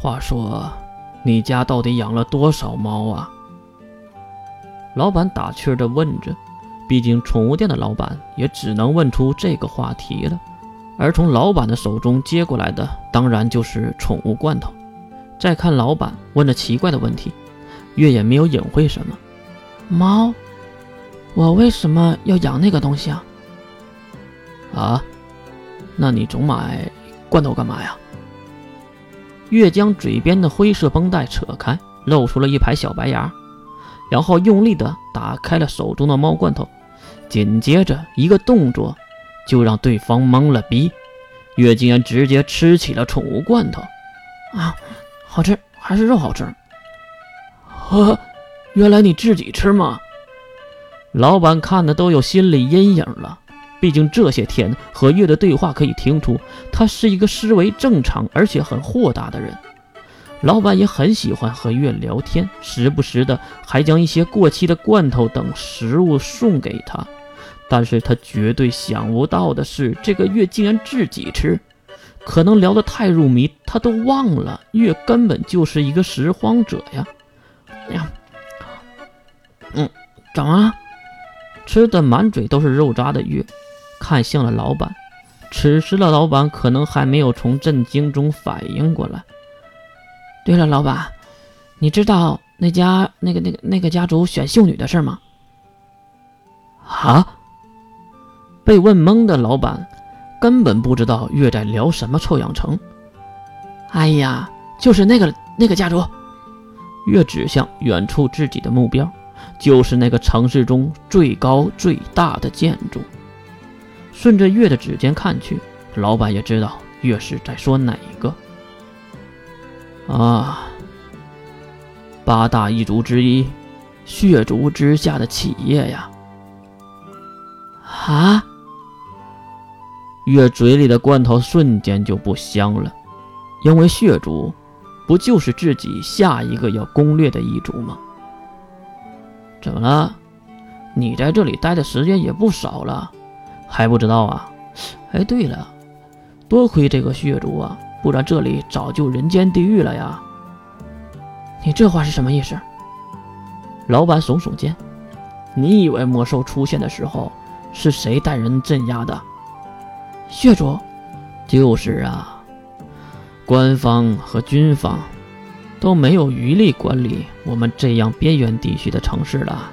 话说，你家到底养了多少猫啊？老板打趣的问着。毕竟，宠物店的老板也只能问出这个话题了。而从老板的手中接过来的，当然就是宠物罐头。再看老板问了奇怪的问题，月也没有隐晦什么。猫？我为什么要养那个东西啊？啊？那你总买罐头干嘛呀？月将嘴边的灰色绷带扯开，露出了一排小白牙，然后用力地打开了手中的猫罐头。紧接着一个动作，就让对方懵了逼。月竟然直接吃起了宠物罐头，啊，好吃，还是肉好吃。呵，原来你自己吃吗？老板看的都有心理阴影了。毕竟这些天和月的对话可以听出，他是一个思维正常而且很豁达的人。老板也很喜欢和月聊天，时不时的还将一些过期的罐头等食物送给他。但是他绝对想不到的是，这个月竟然自己吃。可能聊得太入迷，他都忘了月根本就是一个拾荒者呀。呀，嗯，怎么了？吃的满嘴都是肉渣的月，看向了老板。此时的老板可能还没有从震惊中反应过来。对了，老板，你知道那家那个那个那个家族选秀女的事吗？啊？被问懵的老板根本不知道月在聊什么臭氧层。哎呀，就是那个那个家族。月指向远处自己的目标，就是那个城市中最高最大的建筑。顺着月的指尖看去，老板也知道月是在说哪一个。啊，八大一族之一，血族之下的企业呀。啊！月嘴里的罐头瞬间就不香了，因为血族不就是自己下一个要攻略的一族吗？怎么了？你在这里待的时间也不少了，还不知道啊？哎，对了，多亏这个血族啊，不然这里早就人间地狱了呀！你这话是什么意思？老板耸耸肩，你以为魔兽出现的时候是谁带人镇压的？血族，就是啊，官方和军方都没有余力管理我们这样边缘地区的城市了。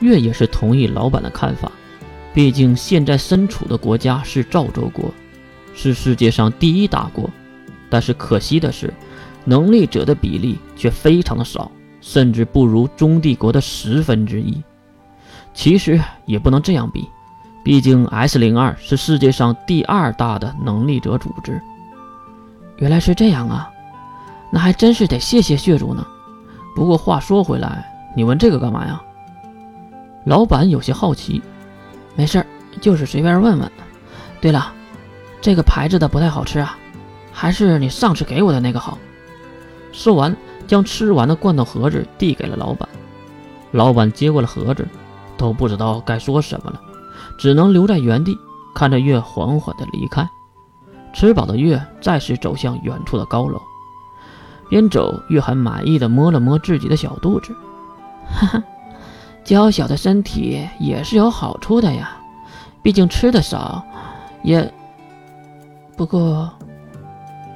月也是同意老板的看法，毕竟现在身处的国家是赵州国，是世界上第一大国，但是可惜的是，能力者的比例却非常的少，甚至不如中帝国的十分之一。其实也不能这样比。毕竟 S 零二是世界上第二大的能力者组织。原来是这样啊，那还真是得谢谢血族呢。不过话说回来，你问这个干嘛呀？老板有些好奇。没事儿，就是随便问问。对了，这个牌子的不太好吃啊，还是你上次给我的那个好。说完，将吃完的罐头盒子递给了老板。老板接过了盒子，都不知道该说什么了。只能留在原地，看着月缓缓的离开。吃饱的月再次走向远处的高楼，边走月还满意的摸了摸自己的小肚子。哈哈，娇小的身体也是有好处的呀，毕竟吃的少，也……不过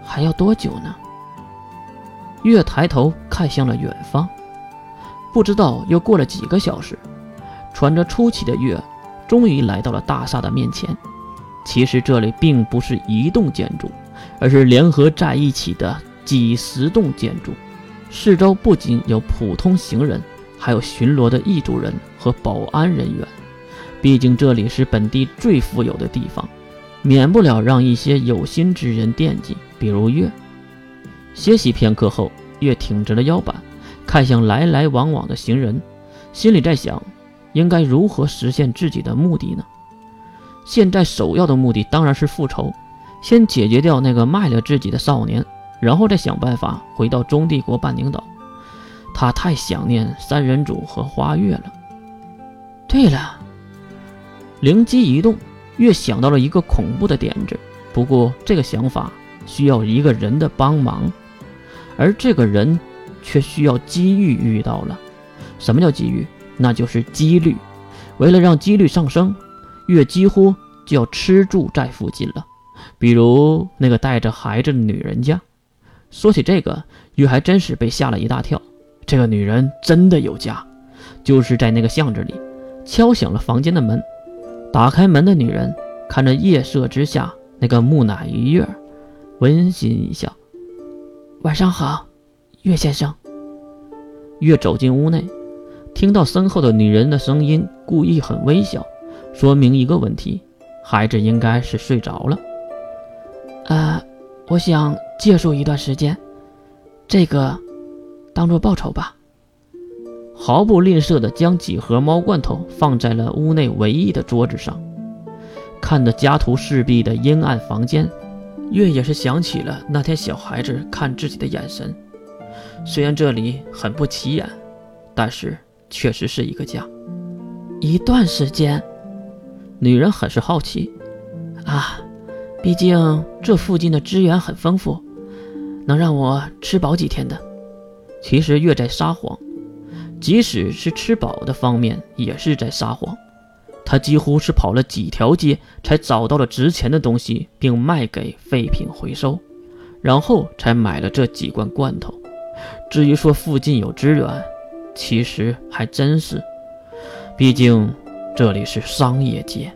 还要多久呢？月抬头看向了远方，不知道又过了几个小时，喘着粗气的月。终于来到了大厦的面前。其实这里并不是一栋建筑，而是联合在一起的几十栋建筑。四周不仅有普通行人，还有巡逻的异族人和保安人员。毕竟这里是本地最富有的地方，免不了让一些有心之人惦记。比如月。歇息片刻后，月挺直了腰板，看向来来往往的行人，心里在想。应该如何实现自己的目的呢？现在首要的目的当然是复仇，先解决掉那个卖了自己的少年，然后再想办法回到中帝国半宁岛。他太想念三人组和花月了。对了，灵机一动，月想到了一个恐怖的点子。不过这个想法需要一个人的帮忙。而这个人却需要机遇遇到了。什么叫机遇？那就是几率。为了让几率上升，月几乎就要吃住在附近了。比如那个带着孩子的女人家。说起这个，月还真是被吓了一大跳。这个女人真的有家，就是在那个巷子里。敲响了房间的门，打开门的女人看着夜色之下那个木乃伊月，温馨一笑：“晚上好，岳先生。”月走进屋内，听到身后的女人的声音，故意很微小，说明一个问题：孩子应该是睡着了。呃，我想借宿一段时间，这个当做报酬吧。毫不吝啬地将几盒猫罐头放在了屋内唯一的桌子上，看着家徒四壁的阴暗房间，月也是想起了那天小孩子看自己的眼神。虽然这里很不起眼，但是确实是一个家。一段时间，女人很是好奇啊，毕竟这附近的资源很丰富，能让我吃饱几天的。其实越在撒谎。即使是吃饱的方面，也是在撒谎。他几乎是跑了几条街，才找到了值钱的东西，并卖给废品回收，然后才买了这几罐罐头。至于说附近有资源，其实还真是，毕竟这里是商业街。